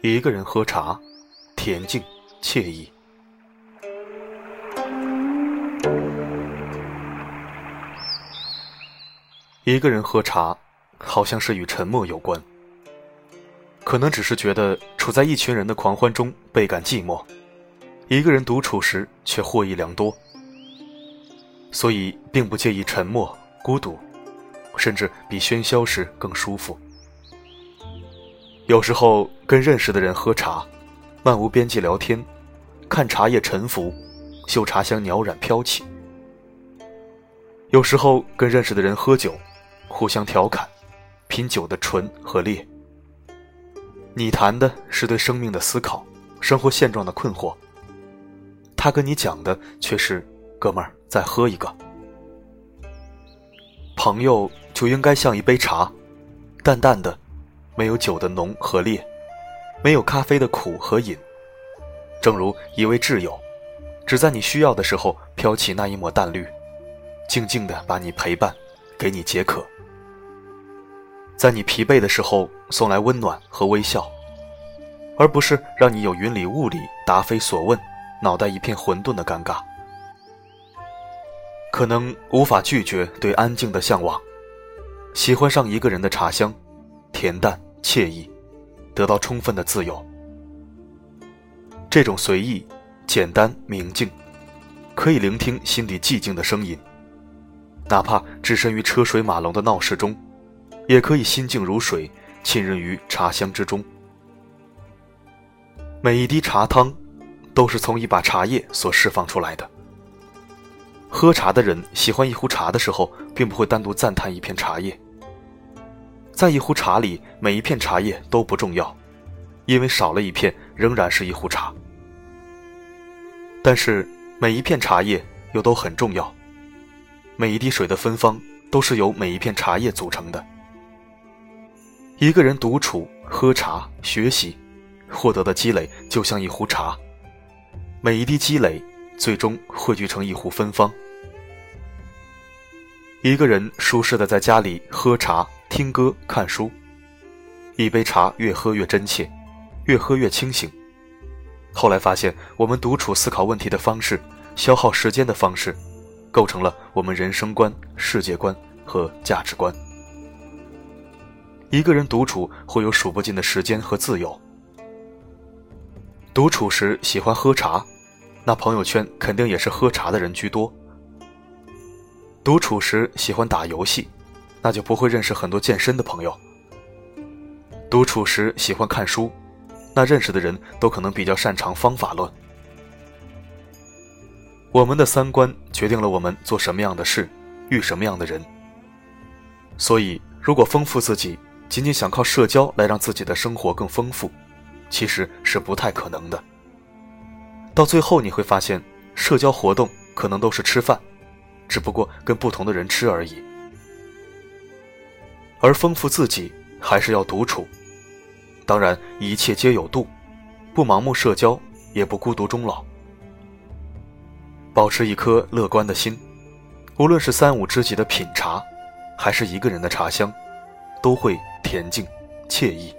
一个人喝茶，恬静惬意。一个人喝茶，好像是与沉默有关。可能只是觉得处在一群人的狂欢中倍感寂寞，一个人独处时却获益良多，所以并不介意沉默、孤独，甚至比喧嚣时更舒服。有时候跟认识的人喝茶，漫无边际聊天，看茶叶沉浮，嗅茶香袅然飘起。有时候跟认识的人喝酒，互相调侃，品酒的醇和烈。你谈的是对生命的思考，生活现状的困惑。他跟你讲的却是，哥们儿再喝一个。朋友就应该像一杯茶，淡淡的。没有酒的浓和烈，没有咖啡的苦和饮，正如一位挚友，只在你需要的时候飘起那一抹淡绿，静静的把你陪伴，给你解渴，在你疲惫的时候送来温暖和微笑，而不是让你有云里雾里答非所问，脑袋一片混沌的尴尬。可能无法拒绝对安静的向往，喜欢上一个人的茶香，恬淡。惬意，得到充分的自由。这种随意、简单、明净，可以聆听心底寂静的声音，哪怕置身于车水马龙的闹市中，也可以心静如水，浸润于茶香之中。每一滴茶汤，都是从一把茶叶所释放出来的。喝茶的人喜欢一壶茶的时候，并不会单独赞叹一片茶叶。在一壶茶里，每一片茶叶都不重要，因为少了一片，仍然是一壶茶。但是每一片茶叶又都很重要，每一滴水的芬芳都是由每一片茶叶组成的。一个人独处喝茶学习，获得的积累就像一壶茶，每一滴积累最终汇聚成一壶芬芳。一个人舒适的在家里喝茶。听歌、看书，一杯茶越喝越真切，越喝越清醒。后来发现，我们独处思考问题的方式，消耗时间的方式，构成了我们人生观、世界观和价值观。一个人独处会有数不尽的时间和自由。独处时喜欢喝茶，那朋友圈肯定也是喝茶的人居多。独处时喜欢打游戏。那就不会认识很多健身的朋友。独处时喜欢看书，那认识的人都可能比较擅长方法论。我们的三观决定了我们做什么样的事，遇什么样的人。所以，如果丰富自己，仅仅想靠社交来让自己的生活更丰富，其实是不太可能的。到最后你会发现，社交活动可能都是吃饭，只不过跟不同的人吃而已。而丰富自己，还是要独处。当然，一切皆有度，不盲目社交，也不孤独终老。保持一颗乐观的心，无论是三五知己的品茶，还是一个人的茶香，都会恬静惬意。